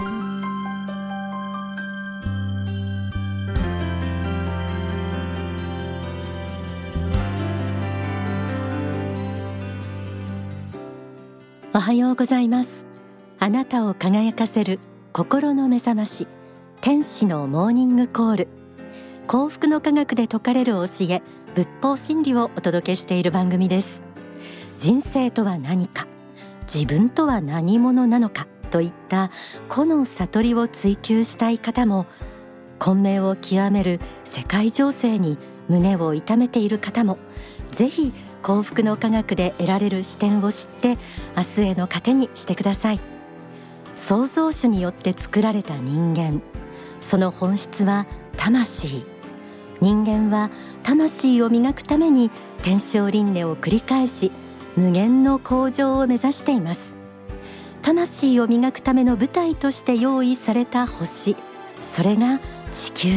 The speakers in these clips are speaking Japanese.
おはようございます。あなたを輝かせる心の目覚まし天使のモーニングコール。幸福の科学で説かれる教え仏法真理をお届けしている番組です。人生とは何か自分とは何者なのかといった個の悟りを追求したい方も混迷を極める世界情勢に胸を痛めている方もぜひ幸福の科学で得られる視点を知って明日への糧にしてください。創造主によって作られた人間。その本質は魂。人間は魂を磨くために天正輪廻を繰り返し無限の向上を目指しています。魂を磨くための舞台として用意された星。それが地球。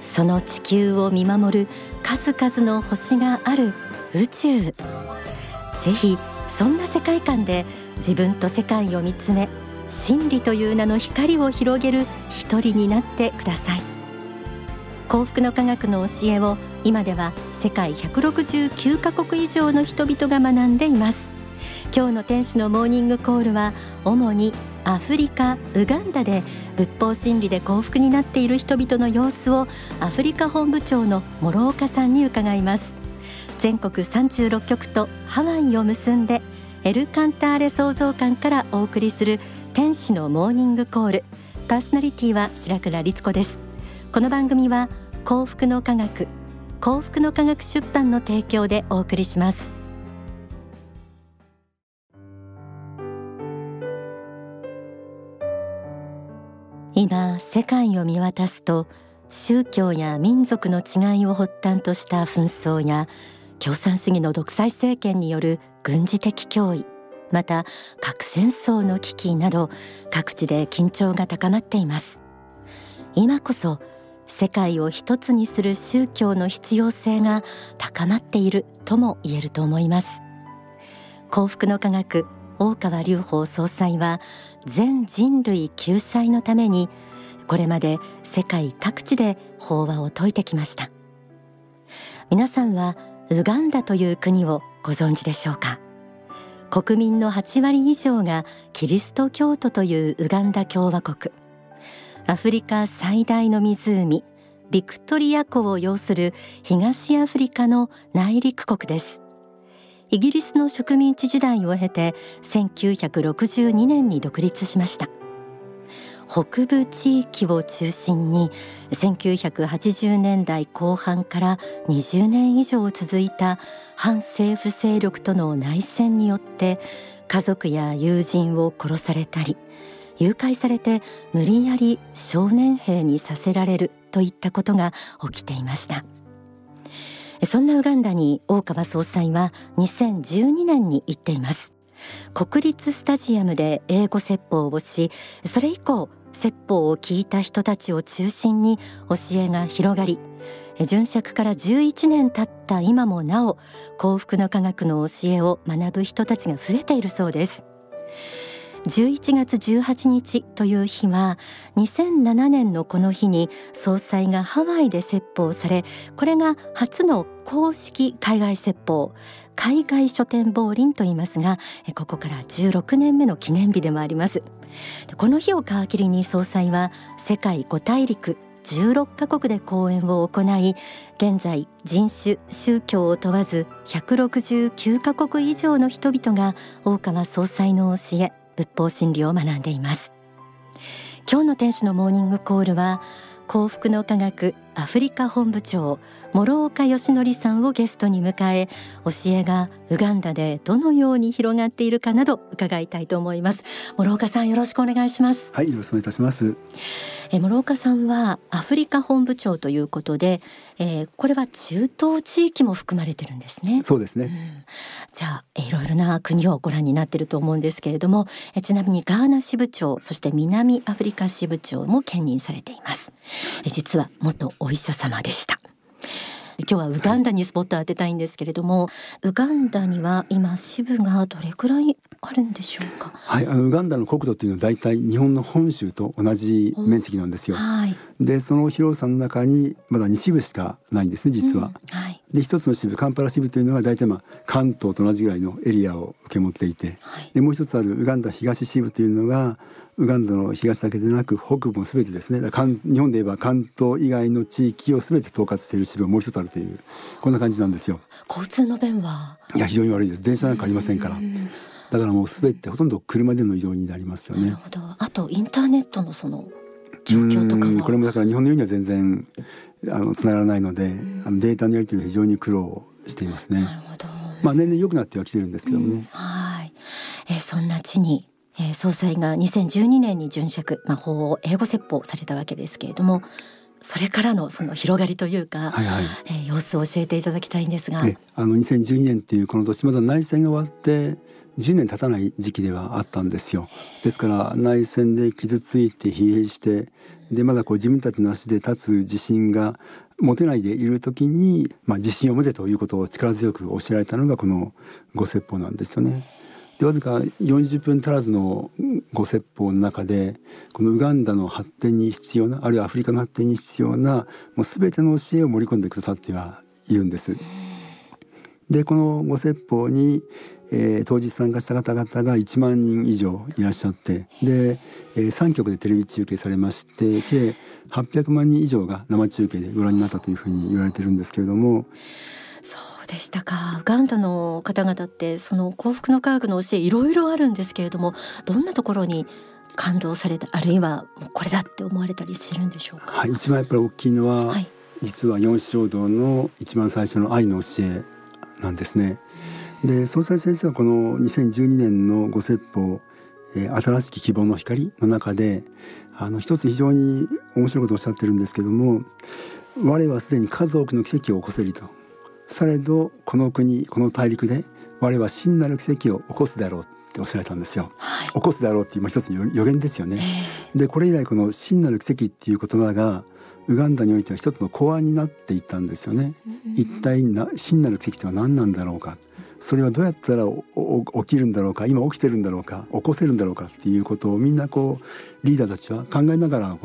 その地球を見守る数々の星がある宇宙。ぜひそんな世界観で自分と世界を見つめ真理という名の光を広げる一人になってください。幸福の科学の教えを今では世界169カ国以上の人々が学んでいます。今日の天使のモーニングコールは主にアフリカウガンダで仏法真理で幸福になっている人々の様子をアフリカ本部長の諸岡さんに伺います。全国36局とハワイを結んでエルカンターレ創造館からお送りする天使のモーニングコール。パーソナリティは白倉律子です。この番組は幸福の科学幸福の科学出版の提供でお送りします。今世界を見渡すと宗教や民族の違いを発端とした紛争や共産主義の独裁政権による軍事的脅威また核戦争の危機など各地で緊張が高まっています。今こそ世界を一つにする宗教の必要性が高まっているとも言えると思います。幸福の科学大川隆法総裁は全人類救済のためにこれまで世界各地で法話を説いてきました。皆さんはウガンダという国をご存知でしょうか？国民の8割以上がキリスト教徒というウガンダ共和国。アフリカ最大の湖ビクトリア湖を擁する東アフリカの内陸国です。イギリスの植民地時代を経て1962年に独立しました。北部地域を中心に1980年代後半から20年以上続いた反政府勢力との内戦によって家族や友人を殺されたり誘拐されて無理やり少年兵にさせられるといったことが起きていました。そんなウガンダに大川総裁は2012年に行っています。国立スタジアムで英語説法をしそれ以降説法を聞いた人たちを中心に教えが広がり殉釈から11年経った今もなお幸福の科学の教えを学ぶ人たちが増えているそうです。11月18日という日は2007年のこの日に総裁がハワイで説法されこれが初の公式海外説法海外書店亡林と言いますがここから16年目の記念日でもあります。この日を皮切りに総裁は世界5大陸16カ国で講演を行い現在人種宗教を問わず169カ国以上の人々が大川総裁の教え仏法真理を学んでいます。今日の天使のモーニングコールは幸福の科学アフリカ本部長諸岡義則さんをゲストに迎え教えがウガンダでどのように広がっているかなど伺いたいと思います。諸岡さんよろしくお願いします。はいよろしくお願いいたします。え諸岡さんはアフリカ本部長ということで、えー、これは中東地域も含まれてるんですね。そうですね、うん、じゃあいろいろな国をご覧になってると思うんですけれどもえちなみにガーナ支部長そして南アフリカ支部長も兼任されています。え実は元お医者様でした。今日はウガンダにスポットを当てたいんですけれどもウガンダには今支部がどれくらいああるんでしょうか？はい、あのウガンダの国土というのは大体日本の本州と同じ面積なんですよ。はい。でその広さの中にまだ2支部しかないんですね実は。うん、はい。で一つの支部カンパラ支部というのは大体まあ関東と同じぐらいのエリアを受け持っていて、はい、でもう一つあるウガンダ東支部というのがウガンダの東だけでなく北部もすべてですね日本で言えば関東以外の地域をすべて統括している支部がもう一つあるというこんな感じなんですよ交通の便は？いや非常に悪いです電車なんかありませんからだからもうすべてほとんど車での移動になりますよね。あとインターネットのその状況とかこれもだから日本のようには全然あの繋がらないのであのデータのやり取りが非常に苦労していますね。なるほど。まあ年々良くなってはきてるんですけどもね、はい、えー、そんな地にえー、総裁が2012年に殉職、まあ、法を英語説法されたわけですけれどもそれからのその広がりというか、はいはい、えー、様子を教えていただきたいんですが。あの2012年っていうこの年まだ内戦が終わって10年経たない時期ではあったんですよですから内戦で傷ついて疲弊してでまだこう自分たちの足で立つ自信が持てないでいる時に、まあ、自信を持てということを力強く教えられたのがこのご説法なんですよね。でわずか40分足らずのご説法の中でこのウガンダの発展に必要なあるいはアフリカの発展に必要なもう全ての教えを盛り込んでくださってはいるんです。でこのご説法に、えー、当日参加した方々が1万人以上いらっしゃってで、えー、3局でテレビ中継されまして計800万人以上が生中継でご覧になったというふうに言われてるんですけれども。でしたかウガンダの方々ってその幸福の科学の教えいろいろあるんですけれどもどんなところに感動されたあるいはこれだって思われたりするんでしょうか、はい、一番やっぱり大きいのは、はい、実は四正道の一番最初の愛の教えなんですね。で総裁先生はこの2012年のご説法えー、新しき希望の光の中であの一つ非常に面白いことをおっしゃってるんですけども我はすでに数多くの奇跡を起こせると。されどこの国この大陸で我は真なる奇跡を起こすだろうっておっしゃられたんですよ、はい、起こすだろうっていう一つの予言ですよね、でこれ以来この真なる奇跡っていう言葉がウガンダにおいては一つの公安になっていったんですよね、一体な真なる奇跡とは何なんだろうかそれはどうやったら起きるんだろうか今起きてるんだろうか起こせるんだろうかっていうことをみんなこうリーダーたちは考えながら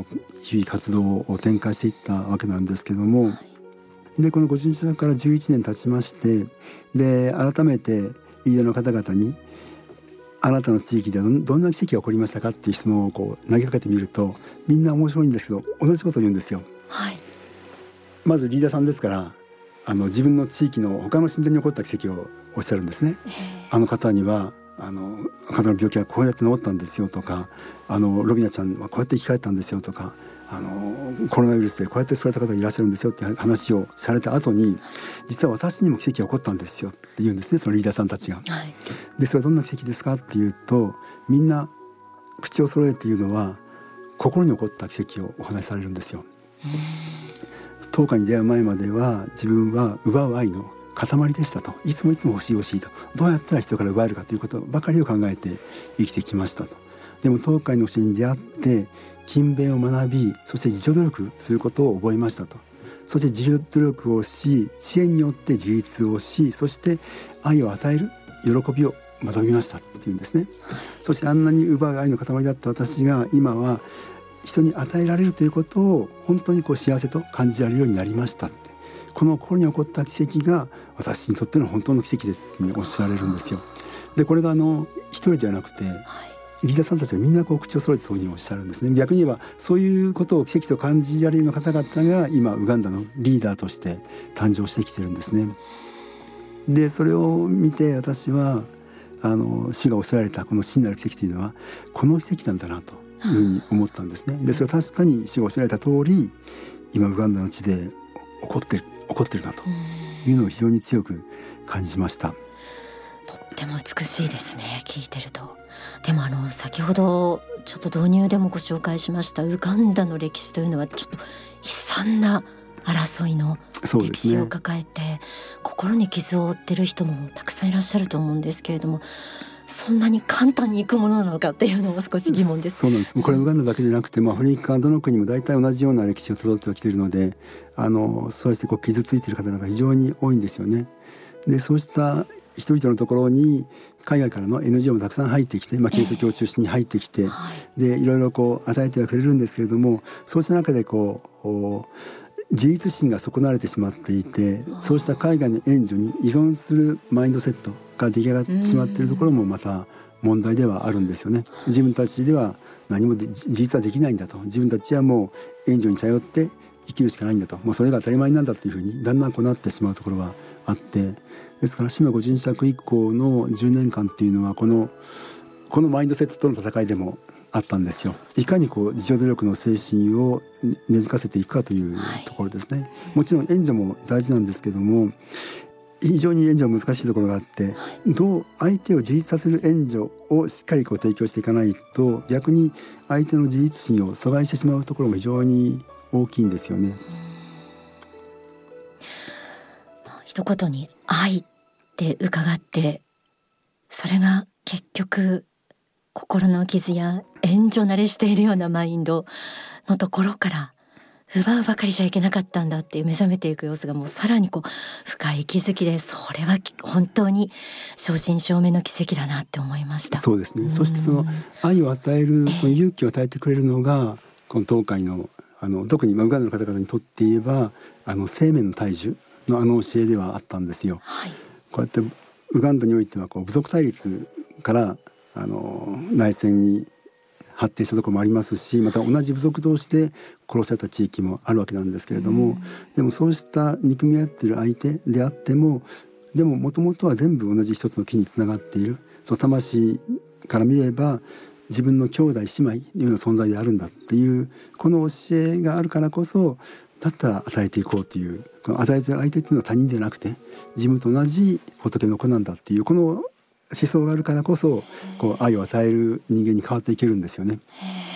日々活動を展開していったわけなんですけども、はい。でこのご神社から11年経ちましてで改めてリーダーの方々にあなたの地域でどんな奇跡が起こりましたかっていう質問をこう投げかけてみるとみんな面白いんですけど同じことを言うんですよ。はい、まずリーダーさんですからあの自分の地域の他の信者に起こった奇跡をおっしゃるんですね。あの方にはあの方の病気はこうやって治ったんですよとかあのロビナちゃんはこうやって生き返ったんですよとかあのコロナウイルスでこうやって救われた方がいらっしゃるんですよって話をされた後に実は私にも奇跡が起こったんですよって言うんですねそのリーダーさんたちが。はい、でそれはどんな奇跡ですかっていうとみんな口を揃えて言うのは心に起こった奇跡をお話しされるんですよ。当家に出会う前までは自分は奪う愛の塊でしたと。いつもいつも欲しい欲しいと。どうやったら人から奪えるかということばかりを考えて生きてきましたと。でも東海の教えに出会って勤勉を学びそして自助努力することを覚えましたと。そして自助努力をし知恵によって自立をしそして愛を与える喜びを学びましたっていうんですね。そしてあんなに奪う愛の塊だった私が今は人に与えられるということを本当にこう幸せと感じられるようになりました。この心に起こった奇跡が私にとっての本当の奇跡ですっておっしゃられるんですよ。でこれがあの一人ではなくて、はい。リーダーさんたちがみんなこう口を揃えてそういうふうにおっしゃるんですね。逆に言えばそういうことを奇跡と感じられるような方々が今ウガンダのリーダーとして誕生してきてるんですね。でそれを見て私はあの死がおっしゃられたこの真なる奇跡というのはこの奇跡なんだなというふうに思ったんですね。でそれは確かに死がおっしゃられた通り今ウガンダの地で起こって起こってるなというのを非常に強く感じました。とっても美しいですね聞いてると。でもあの先ほどちょっと導入でもご紹介しましたウガンダの歴史というのはちょっと悲惨な争いの歴史を抱えて、ね、心に傷を負ってる人もたくさんいらっしゃると思うんですけれどもそんなに簡単にいくものなのかっていうのも少し疑問です。そうなんです。これウガンダだけでなくて、まあ、アフリカどの国も大体同じような歴史をたどってはきているので、あのそうしてこう傷ついている方々が非常に多いんですよね。でそうした人々のところに海外からの NGO もたくさん入ってきて、まあ、キリスト教を中心に入ってきて、えー、でいろいろこう与えてはくれるんですけれどもそうした中でこう自立心が損なわれてしまっていてそうした海外の援助に依存するマインドセットが出来上がってしまっているところもまた問題ではあるんですよね。自分たちでは何も自立はできないんだと。自分たちはもう援助に頼って生きるしかないんだと。もうそれが当たり前なんだというふうにだんだんこうなってしまうところはあって。ですから死のご人釈以降の10年間っていうのはこのこのマインドセットとの戦いでもあったんですよ。いかにこう自助努力の精神を根付かせていくかというところですね、はい、もちろん援助も大事なんですけども非常に援助は難しいところがあって、どう相手を自立させる援助をしっかりこう提供していかないと逆に相手の自立心を阻害してしまうところも非常に大きいんですよね。一言に愛って伺ってそれが結局心の傷や援助慣れしているようなマインドのところから奪うばかりじゃいけなかったんだっていう目覚めていく様子がもうさらにこう深い気づきでそれは本当に正真正銘の奇跡だなって思いました。そうですね。そしてその愛を与えるその勇気を与えてくれるのがこの東海のあの特にウガンダの方々にとって言えばあの生命の大樹のあの教えではあったんですよ、はい、こうやってウガンダにおいてはこう部族対立からあの内戦に発展したところもありますしまた同じ部族同士で殺された地域もあるわけなんですけれども、うん、でもそうした憎み合っている相手であってもでももともとは全部同じ一つの木につながっている。その魂から見れば自分の兄弟姉妹のような存在であるんだっていうこの教えがあるからこそだったら与えていこうというこの与えてる相手っていうのは他人ではなくて自分と同じ仏の子なんだっていうこの思想があるからこそこう愛を与える人間に変わっていけるんですよね。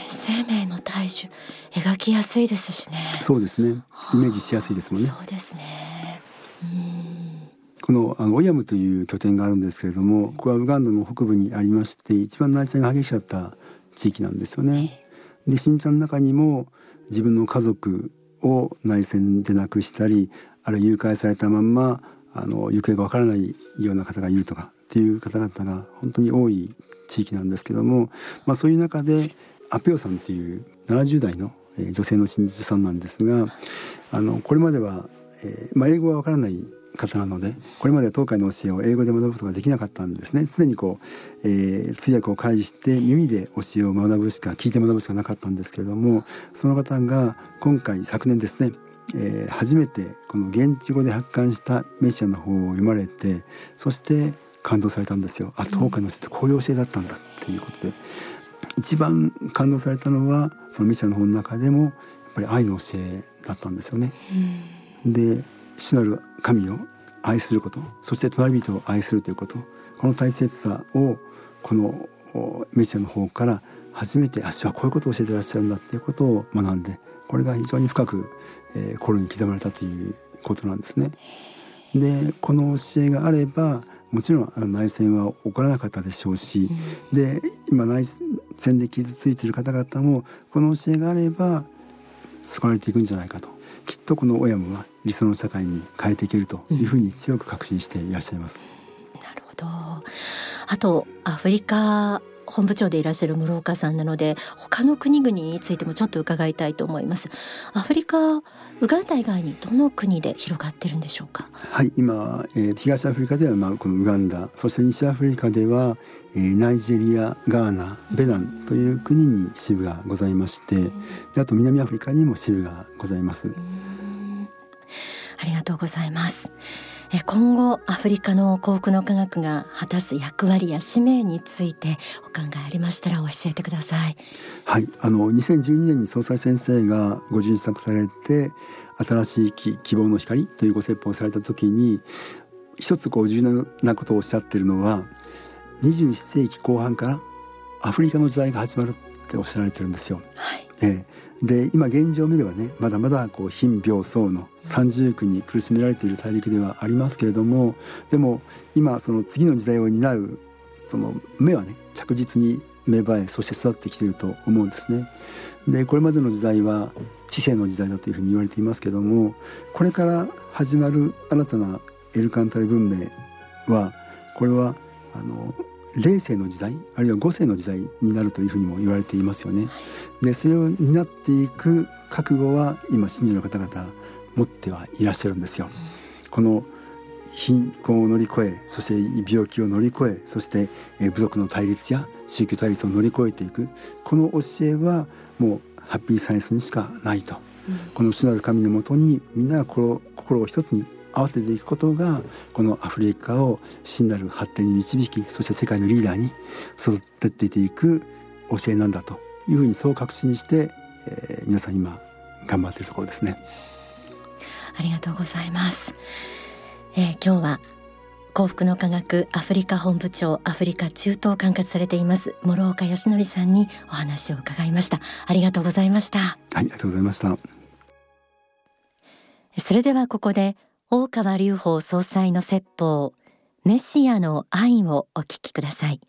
生命の大樹描きやすいですしね。そうですね。イメージしやすいですもんね。そうですね。このあのオヤムという拠点があるんですけれども、ここはウガンダの北部にありまして、一番内戦が激しかった地域なんですよね。で、新ちゃんの中にも自分の家族を内戦で亡くしたり、あるいは誘拐されたまんまあの行方がわからないような方がいるとかっていう方々が本当に多い地域なんですけども、まあ、そういう中でアペオさんっていう70代の女性の真実さんなんですがあのこれまでは、えーまあ、英語はわからない方なのでこれまで東海の教えを英語で学ぶことができなかったんですね。常にこう、えー、通訳を介して耳で教えを学ぶしか聞いて学ぶしかなかったんですけれどもその方が今回昨年ですねえー、初めてこの現地語で発刊したメシアの方を読まれてそして感動されたんですよあ東海の人ってこういう教えだったんだっていうことで一番感動されたのはそのミシャの本の中でもやっぱり愛の教えだったんですよね。うん、で主なる神を愛することそして隣人を愛するということこの大切さをこのメシャの方から初めてあっしはこういうことを教えてらっしゃるんだっていうことを学んでこれが非常に深く、えー、心に刻まれたということなんですね。でこの教えがあればもちろんあの内戦は起こらなかったでしょうし、うん、で今内戦で傷ついている方々もこの教えがあれば救われていくんじゃないかと。きっとこの親もは理想の社会に変えていけるというふうに強く確信していらっしゃいます。うん、なるほど。あとアフリカ本部長でいらっしゃる室岡さんなので他の国々についてもちょっと伺いたいと思います。アフリカウガンダ以外にどの国で広がってるんでしょうか？はい今、えー、東アフリカではまあこのウガンダそして西アフリカでは、えー、ナイジェリアガーナベナンという国に支部がございまして、うん、であと南アフリカにも支部がございます。ありがとうございます今後アフリカの幸福の科学が果たす役割や使命についてお考えありましたら教えてください。はい、あの2012年に総裁先生がご受作されて新しい希望の光というご説法をされた時に一つこう重要なことをおっしゃってるのは21世紀後半からアフリカの時代が始まるっておっしゃられてるんですよ。はいえー、で今現状を見ればねまだまだこう貧病層の三重苦に苦しめられている大陸ではありますけれどもでも今その次の時代を担うその目はね着実に芽生えそして育ってきていると思うんですね。でこれまでの時代は知性の時代だというふうに言われていますけどもこれから始まる新たなエルカンタル文明はこれはあの霊世の時代あるいは五世の時代になるというふうにも言われていますよね。でそれを担っていく覚悟は今信者の方々持ってはいらっしゃるんですよ。この貧困を乗り越えそして病気を乗り越えそして部族の対立や宗教対立を乗り越えていく。この教えはもうハッピーサイエンスにしかないと、うん、この主なる神のもとにみんなが心心を一つに合わせていくことがこのアフリカを真なる発展に導きそして世界のリーダーに育てていく教えなんだというふうにそう確信して、えー、皆さん今頑張っているところですね。ありがとうございます。えー、今日は幸福の科学アフリカ本部長アフリカ中東管轄されています諸岡義則さんにお話を伺いましたありがとうございましたはいありがとうございましたそれではここで大川隆法総裁の説法メシアの愛をお聞きください。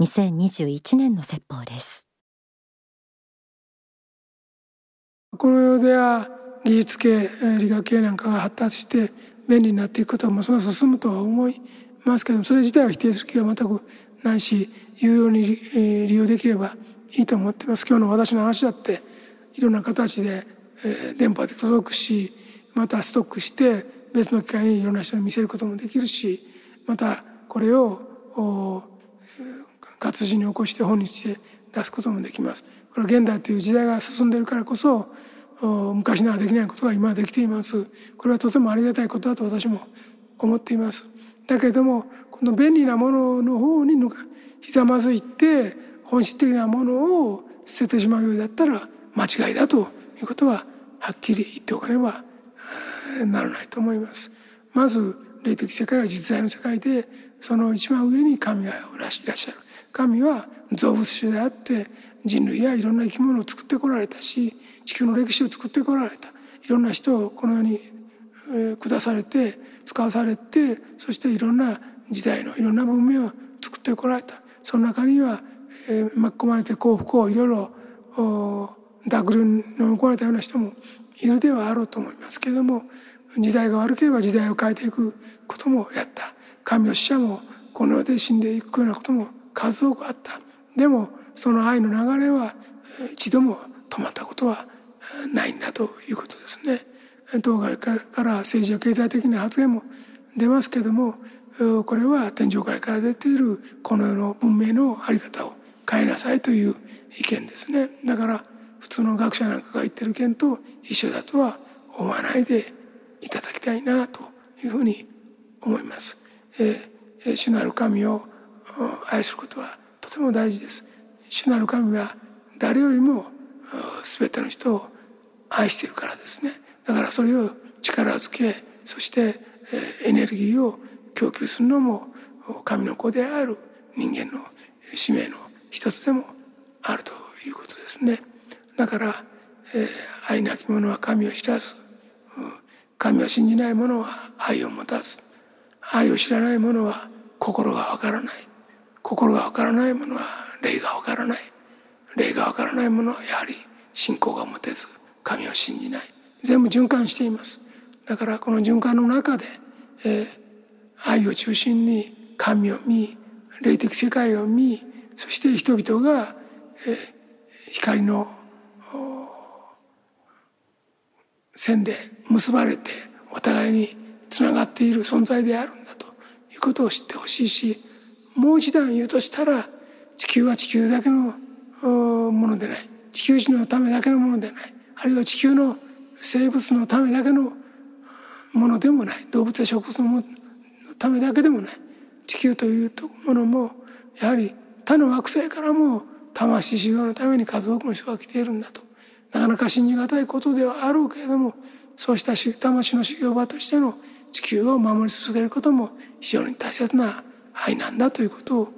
2021年の説法です。この世では技術系理学系なんかが発達して便利になっていくこともそれは進むとは思いますけどそれ自体は否定する気は全くないし有用に利用できればいいと思ってます。今日の私の話だっていろんな形で電波で届くしまたストックして別の機会にいろんな人に見せることもできるしまたこれを活字に起こして本にして出すこともできます。これは現代という時代が進んでいるからこそ昔ならできないことが今はできていますこれはとてもありがたいことだと私も思っていますだけれどもこの便利なものの方にひざまずいて本質的なものを捨ててしまうようだったら間違いだということははっきり言っておかねばならないと思います。まず霊的世界は実在の世界でその一番上に神がいらっしゃる。神は造物主であって人類やいろんな生き物を作ってこられたし地球の歴史を作ってこられた。いろんな人をこの世に下されて使わされてそしていろんな時代のいろんな文明を作ってこられた。その中には、えー、巻き込まれて幸福をいろいろ濁流に飲み込まれたような人もいるではあろうと思いますけれども時代が悪ければ時代を変えていくこともやった。神の使者もこの世で死んでいくようなことも数多くあった。でもその愛の流れは一度も止まったことはないんだということですね。当該から政治や経済的な発言も出ますけどもこれは天上界から出ているこの世の文明の在り方を変えなさいという意見ですね。だから普通の学者なんかが言ってる意見と一緒だとは思わないでいただきたいなというふうに思います。えー、主なる神を愛することはとても大事です。主なる神は誰よりも全ての人を愛しているからですねだからそれを力づけそしてエネルギーを供給するのも神の子である人間の使命の一つでもあるということですねだから、えー、愛なき者は神を知らず神を信じない者は愛を持たず愛を知らない者は心がわからない。心がわからない者は霊がわからない。霊がわからない者はやはり信仰が持てず神を信じない。全部循環しています。だからこの循環の中で、えー、愛を中心に神を見霊的世界を見そして人々が、えー、光の線で結ばれてお互いにつながっている存在であるんだということを知ってほしいしもう一段言うとしたら地球は地球だけのものでない地球人のためだけのものでないあるいは地球の生物のためだけのものでもない動物や植物のためだけでもない地球というものもやはり他の惑星からも魂修行のために数多くの人が来ているんだとなかなか信じがたいことではあろうけれどもそうした魂の修行場としての地球を守り続けることも非常に大切な愛なんだということを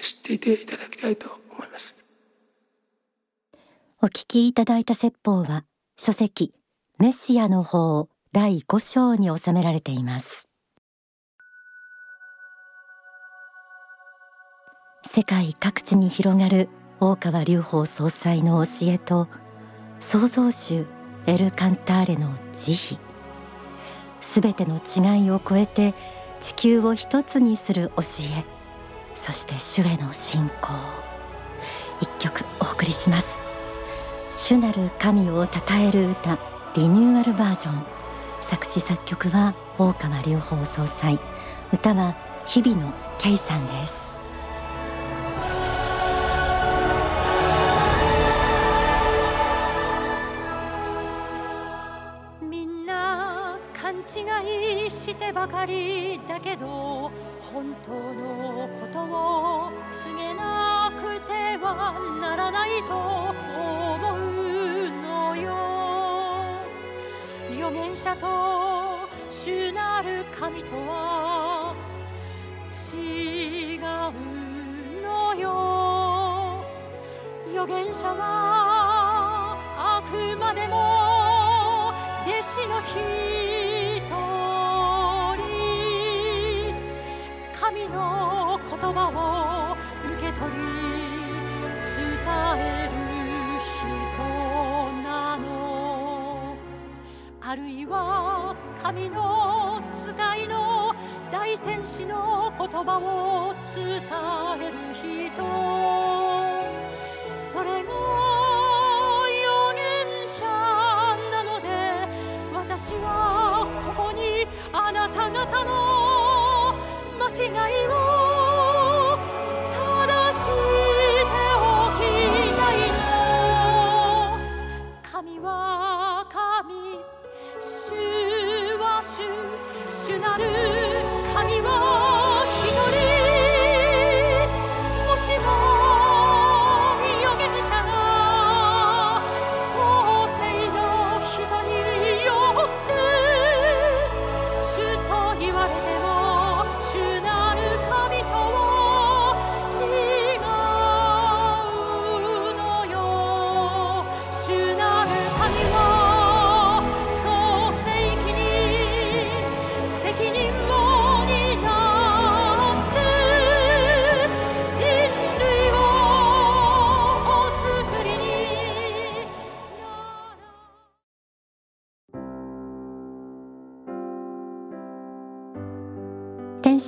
知っていていただきたいと思います。お聞きいただいた説法は書籍メシアの法第5章に収められています世界各地に広がる大川隆法総裁の教えと創造主エル・カンターレの慈悲。すべての違いを超えて地球を一つにする教えそして主への信仰。一曲お送りします。主なる神を称える歌リニューアルバージョン。作詞作曲は大川隆法総裁。歌は日々の圭さんです。てばかりだけど本当のことを告げなくてはならないと思うのよ。預言者と主なる神とは違うのよ。預言者はあくまでも弟子の一の言葉を受け取り伝える人なの。あるいは神の使いの大天使の言葉を伝える人。それが預言者なので私はここにあなた方の間違い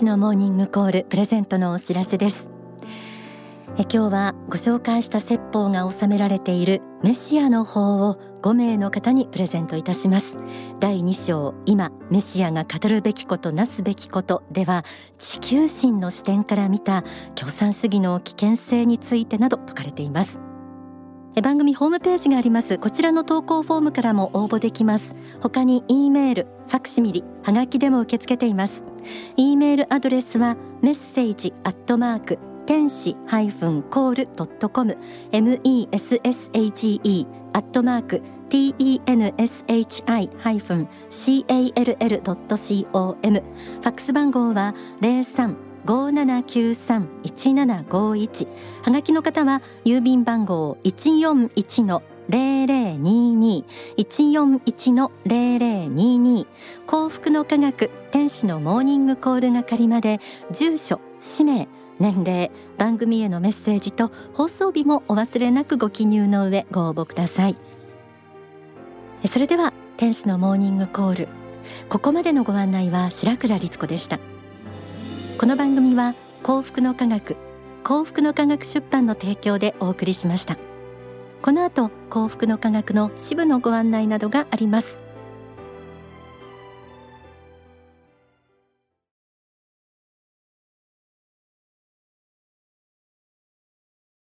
のモーニングコールプレゼントのお知らせです。え今日はご紹介した説法が収められているメシアの法を5名の方にプレゼントいたします。第2章今メシアが語るべきことなすべきことでは地球人の視点から見た共産主義の危険性についてなど説かれています。え番組ホームページがあります。こちらの投稿フォームからも応募できます。他に E メール、ファクシミリ、はがきでも受け付けています。E メールアドレスはメッセージアットマーク天使ハイフンコールドットコム M E S S H E アットマーク T E N S H I ハイフン C A L L ドット C O M ファックス番号は零三五七九三一七五一。はがきの方は郵便番号一四一の零零二二一四一の零零二二。幸福の科学天使のモーニングコール係まで住所氏名年齢番組へのメッセージと放送日もお忘れなくご記入の上ご応募ください。えそれでは天使のモーニングコール。ここまでのご案内は白倉律子でした。この番組は幸福の科学幸福の科学出版の提供でお送りしました。この後幸福の科学の支部のご案内などがあります。